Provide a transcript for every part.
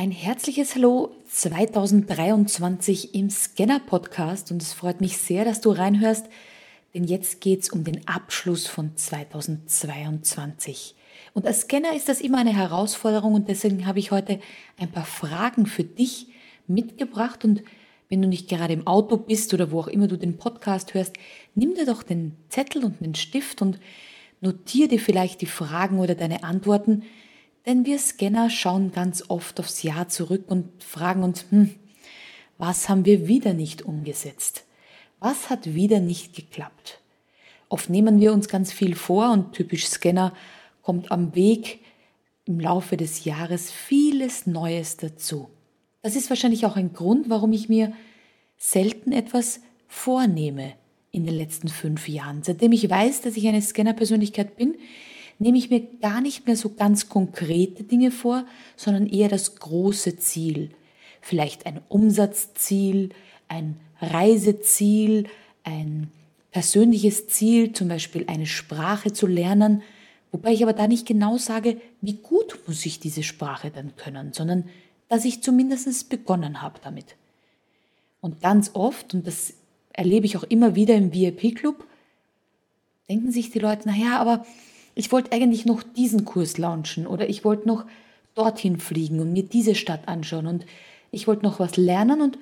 Ein herzliches Hallo 2023 im Scanner Podcast und es freut mich sehr, dass du reinhörst, denn jetzt geht es um den Abschluss von 2022. Und als Scanner ist das immer eine Herausforderung und deswegen habe ich heute ein paar Fragen für dich mitgebracht und wenn du nicht gerade im Auto bist oder wo auch immer du den Podcast hörst, nimm dir doch den Zettel und den Stift und notiere dir vielleicht die Fragen oder deine Antworten, denn wir Scanner schauen ganz oft aufs Jahr zurück und fragen uns, hm, was haben wir wieder nicht umgesetzt? Was hat wieder nicht geklappt? Oft nehmen wir uns ganz viel vor und typisch Scanner kommt am Weg im Laufe des Jahres vieles Neues dazu. Das ist wahrscheinlich auch ein Grund, warum ich mir selten etwas vornehme in den letzten fünf Jahren. Seitdem ich weiß, dass ich eine Scanner-Persönlichkeit bin, nehme ich mir gar nicht mehr so ganz konkrete Dinge vor, sondern eher das große Ziel. Vielleicht ein Umsatzziel, ein Reiseziel, ein persönliches Ziel, zum Beispiel eine Sprache zu lernen, wobei ich aber da nicht genau sage, wie gut muss ich diese Sprache dann können, sondern dass ich zumindest begonnen habe damit. Und ganz oft, und das erlebe ich auch immer wieder im VIP-Club, denken sich die Leute, naja, aber ich wollte eigentlich noch diesen Kurs launchen oder ich wollte noch dorthin fliegen und mir diese Stadt anschauen und ich wollte noch was lernen und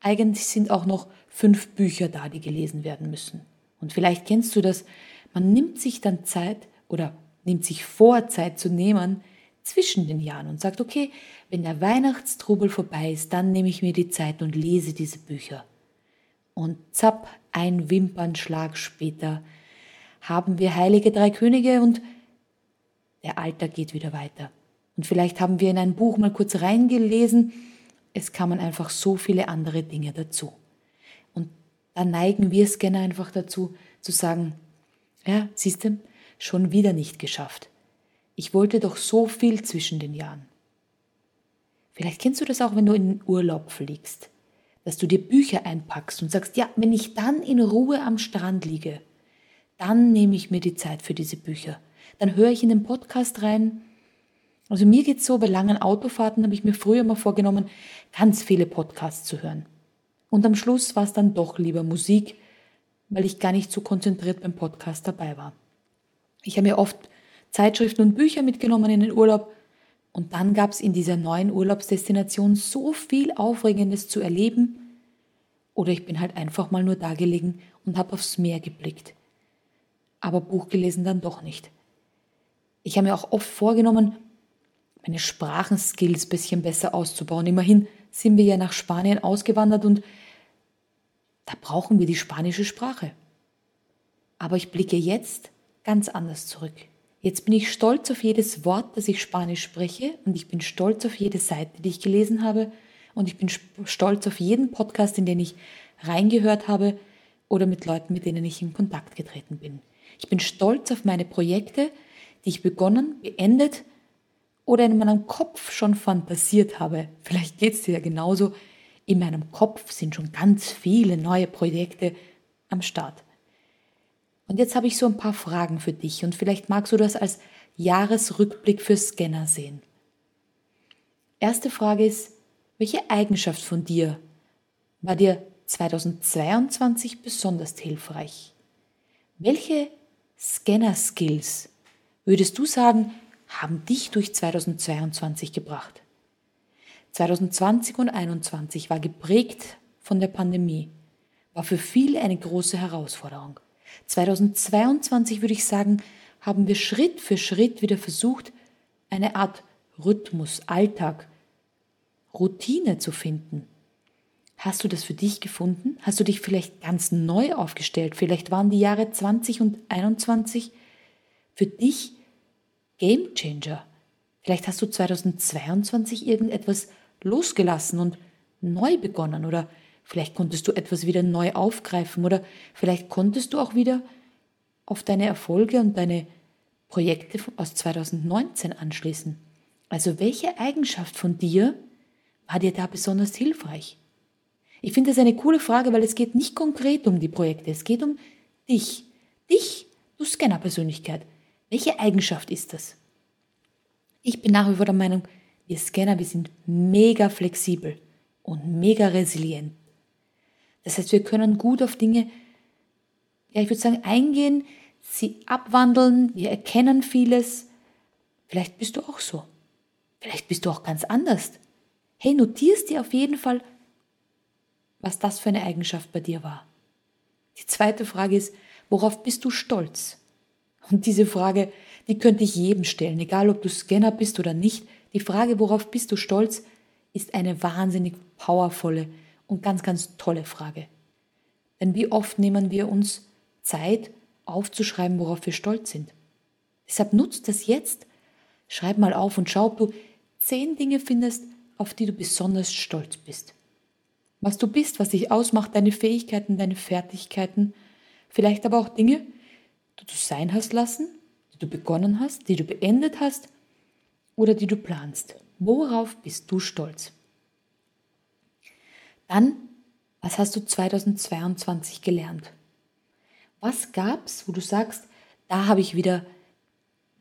eigentlich sind auch noch fünf Bücher da, die gelesen werden müssen. Und vielleicht kennst du das, man nimmt sich dann Zeit oder nimmt sich vor, Zeit zu nehmen zwischen den Jahren und sagt, okay, wenn der Weihnachtstrubel vorbei ist, dann nehme ich mir die Zeit und lese diese Bücher. Und zapp, ein Wimpernschlag später haben wir heilige drei Könige und der Alltag geht wieder weiter. Und vielleicht haben wir in ein Buch mal kurz reingelesen, es kamen einfach so viele andere Dinge dazu. Und da neigen wir Scanner einfach dazu, zu sagen, ja, siehst du, schon wieder nicht geschafft. Ich wollte doch so viel zwischen den Jahren. Vielleicht kennst du das auch, wenn du in den Urlaub fliegst, dass du dir Bücher einpackst und sagst, ja, wenn ich dann in Ruhe am Strand liege, dann nehme ich mir die Zeit für diese Bücher. Dann höre ich in den Podcast rein. Also mir geht's so, bei langen Autofahrten habe ich mir früher mal vorgenommen, ganz viele Podcasts zu hören. Und am Schluss war es dann doch lieber Musik, weil ich gar nicht so konzentriert beim Podcast dabei war. Ich habe mir oft Zeitschriften und Bücher mitgenommen in den Urlaub und dann gab es in dieser neuen Urlaubsdestination so viel Aufregendes zu erleben. Oder ich bin halt einfach mal nur da gelegen und habe aufs Meer geblickt aber Buch gelesen dann doch nicht. Ich habe mir auch oft vorgenommen, meine Sprachenskills ein bisschen besser auszubauen. Immerhin sind wir ja nach Spanien ausgewandert und da brauchen wir die spanische Sprache. Aber ich blicke jetzt ganz anders zurück. Jetzt bin ich stolz auf jedes Wort, das ich Spanisch spreche und ich bin stolz auf jede Seite, die ich gelesen habe und ich bin stolz auf jeden Podcast, in den ich reingehört habe oder mit Leuten, mit denen ich in Kontakt getreten bin. Ich bin stolz auf meine Projekte, die ich begonnen, beendet oder in meinem Kopf schon fantasiert habe. Vielleicht geht es dir ja genauso. In meinem Kopf sind schon ganz viele neue Projekte am Start. Und jetzt habe ich so ein paar Fragen für dich und vielleicht magst du das als Jahresrückblick für Scanner sehen. Erste Frage ist, welche Eigenschaft von dir war dir 2022 besonders hilfreich? Welche Scanner-Skills, würdest du sagen, haben dich durch 2022 gebracht? 2020 und 2021 war geprägt von der Pandemie, war für viele eine große Herausforderung. 2022 würde ich sagen, haben wir Schritt für Schritt wieder versucht, eine Art Rhythmus, Alltag, Routine zu finden. Hast du das für dich gefunden? Hast du dich vielleicht ganz neu aufgestellt? Vielleicht waren die Jahre 20 und 21 für dich Game Changer. Vielleicht hast du 2022 irgendetwas losgelassen und neu begonnen oder vielleicht konntest du etwas wieder neu aufgreifen oder vielleicht konntest du auch wieder auf deine Erfolge und deine Projekte aus 2019 anschließen. Also welche Eigenschaft von dir war dir da besonders hilfreich? Ich finde das eine coole Frage, weil es geht nicht konkret um die Projekte, es geht um dich. Dich, du Scanner-Persönlichkeit. Welche Eigenschaft ist das? Ich bin nach wie vor der Meinung, Wir Scanner, wir sind mega flexibel und mega resilient. Das heißt, wir können gut auf Dinge, ja, ich würde sagen, eingehen, sie abwandeln, wir erkennen vieles. Vielleicht bist du auch so. Vielleicht bist du auch ganz anders. Hey, notierst dir auf jeden Fall, was das für eine Eigenschaft bei dir war. Die zweite Frage ist, worauf bist du stolz? Und diese Frage, die könnte ich jedem stellen, egal ob du Scanner bist oder nicht. Die Frage, worauf bist du stolz, ist eine wahnsinnig powervolle und ganz, ganz tolle Frage. Denn wie oft nehmen wir uns Zeit, aufzuschreiben, worauf wir stolz sind. Deshalb nutzt das jetzt. Schreib mal auf und schau, ob du zehn Dinge findest, auf die du besonders stolz bist. Was du bist, was dich ausmacht, deine Fähigkeiten, deine Fertigkeiten, vielleicht aber auch Dinge, die du sein hast lassen, die du begonnen hast, die du beendet hast oder die du planst. Worauf bist du stolz? Dann, was hast du 2022 gelernt? Was gab's, wo du sagst, da habe ich wieder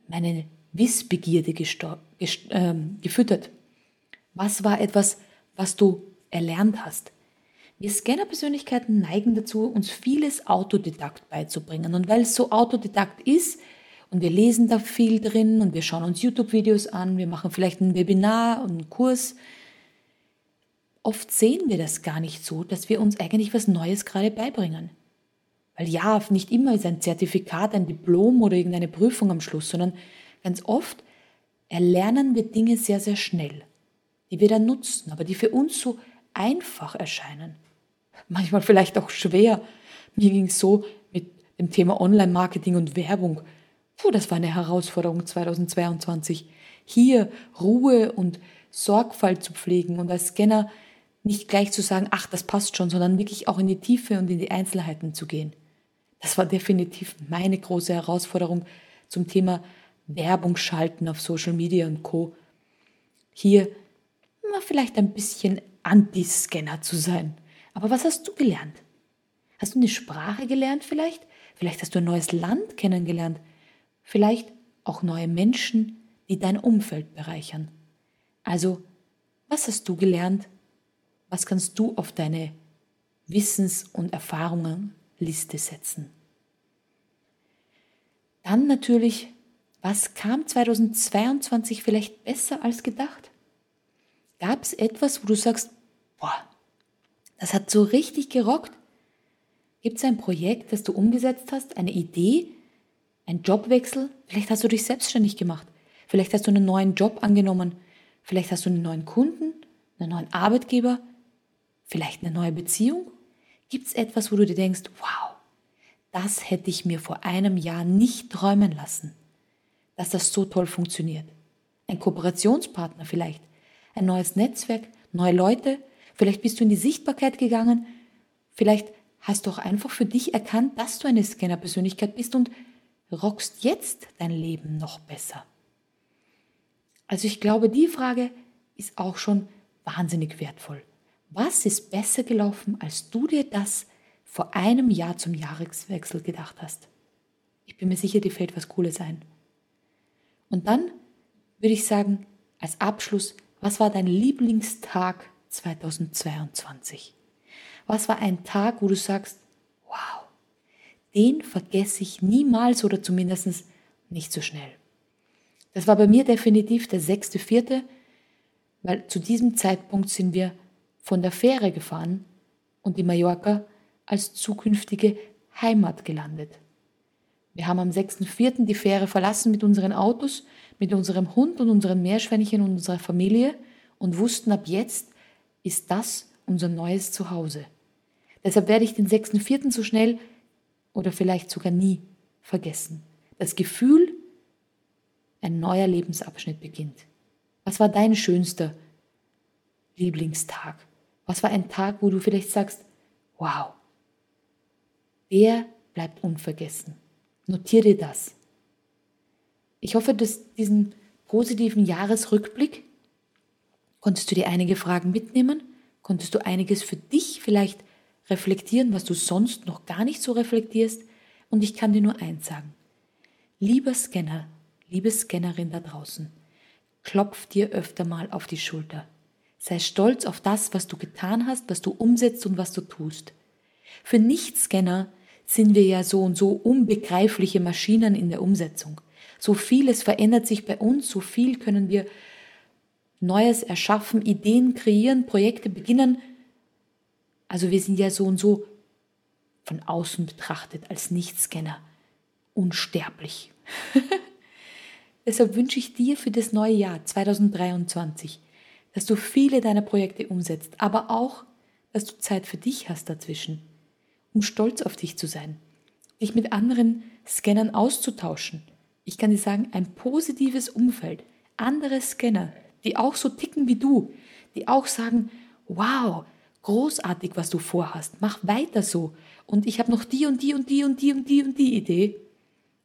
meine Wissbegierde äh, gefüttert? Was war etwas, was du erlernt hast? Wir Scanner-Persönlichkeiten neigen dazu, uns vieles Autodidakt beizubringen. Und weil es so Autodidakt ist und wir lesen da viel drin und wir schauen uns YouTube-Videos an, wir machen vielleicht ein Webinar und einen Kurs, oft sehen wir das gar nicht so, dass wir uns eigentlich was Neues gerade beibringen. Weil ja, nicht immer ist ein Zertifikat, ein Diplom oder irgendeine Prüfung am Schluss, sondern ganz oft erlernen wir Dinge sehr, sehr schnell, die wir dann nutzen, aber die für uns so einfach erscheinen. Manchmal vielleicht auch schwer. Mir ging es so mit dem Thema Online-Marketing und Werbung. Puh, das war eine Herausforderung 2022. Hier Ruhe und Sorgfalt zu pflegen und als Scanner nicht gleich zu sagen, ach, das passt schon, sondern wirklich auch in die Tiefe und in die Einzelheiten zu gehen. Das war definitiv meine große Herausforderung zum Thema Werbung schalten auf Social Media und Co. Hier mal vielleicht ein bisschen Anti-Scanner zu sein. Aber was hast du gelernt? Hast du eine Sprache gelernt vielleicht? Vielleicht hast du ein neues Land kennengelernt. Vielleicht auch neue Menschen, die dein Umfeld bereichern. Also, was hast du gelernt? Was kannst du auf deine Wissens- und Erfahrungenliste setzen? Dann natürlich, was kam 2022 vielleicht besser als gedacht? Gab es etwas, wo du sagst, boah, das hat so richtig gerockt? Gibt es ein Projekt, das du umgesetzt hast, eine Idee, ein Jobwechsel? Vielleicht hast du dich selbstständig gemacht. Vielleicht hast du einen neuen Job angenommen. Vielleicht hast du einen neuen Kunden, einen neuen Arbeitgeber. Vielleicht eine neue Beziehung. Gibt es etwas, wo du dir denkst, wow, das hätte ich mir vor einem Jahr nicht träumen lassen, dass das so toll funktioniert. Ein Kooperationspartner vielleicht, ein neues Netzwerk, neue Leute, vielleicht bist du in die Sichtbarkeit gegangen, vielleicht hast du auch einfach für dich erkannt, dass du eine Scanner-Persönlichkeit bist und rockst jetzt dein Leben noch besser. Also ich glaube, die Frage ist auch schon wahnsinnig wertvoll. Was ist besser gelaufen, als du dir das vor einem Jahr zum Jahreswechsel gedacht hast. Ich bin mir sicher, dir fällt was Cooles ein. Und dann würde ich sagen, als Abschluss, was war dein Lieblingstag 2022? Was war ein Tag, wo du sagst, wow, den vergesse ich niemals oder zumindest nicht so schnell? Das war bei mir definitiv der sechste, vierte, weil zu diesem Zeitpunkt sind wir von der Fähre gefahren und die Mallorca als zukünftige Heimat gelandet. Wir haben am 6.4. die Fähre verlassen mit unseren Autos, mit unserem Hund und unseren Meerschweinchen und unserer Familie und wussten, ab jetzt ist das unser neues Zuhause. Deshalb werde ich den 6.4. so schnell oder vielleicht sogar nie vergessen. Das Gefühl, ein neuer Lebensabschnitt beginnt. Was war dein schönster Lieblingstag? Was war ein Tag, wo du vielleicht sagst, wow, der bleibt unvergessen. Notiere dir das. Ich hoffe, dass diesen positiven Jahresrückblick konntest du dir einige Fragen mitnehmen, konntest du einiges für dich vielleicht reflektieren, was du sonst noch gar nicht so reflektierst. Und ich kann dir nur eins sagen. Lieber Scanner, liebe Scannerin da draußen, Klopf dir öfter mal auf die Schulter. Sei stolz auf das, was du getan hast, was du umsetzt und was du tust. Für Nichtscanner sind wir ja so und so unbegreifliche Maschinen in der Umsetzung. So vieles verändert sich bei uns, so viel können wir Neues erschaffen, Ideen kreieren, Projekte beginnen. Also wir sind ja so und so von außen betrachtet als Nichtscanner unsterblich. Deshalb wünsche ich dir für das neue Jahr 2023, dass du viele deiner Projekte umsetzt, aber auch, dass du Zeit für dich hast dazwischen, um stolz auf dich zu sein, dich mit anderen Scannern auszutauschen. Ich kann dir sagen, ein positives Umfeld, andere Scanner, die auch so ticken wie du, die auch sagen, wow, großartig, was du vorhast, mach weiter so. Und ich habe noch die und die und die und die und die und die Idee,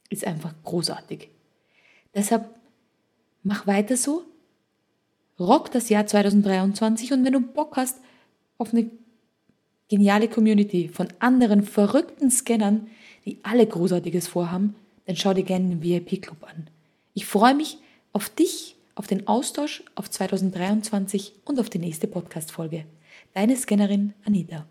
ist einfach großartig. Deshalb mach weiter so, rock das Jahr 2023 und wenn du Bock hast auf eine geniale Community von anderen verrückten Scannern, die alle Großartiges vorhaben, dann schau dir gerne den VIP-Club an. Ich freue mich auf dich, auf den Austausch, auf 2023 und auf die nächste Podcast-Folge. Deine Scannerin Anita.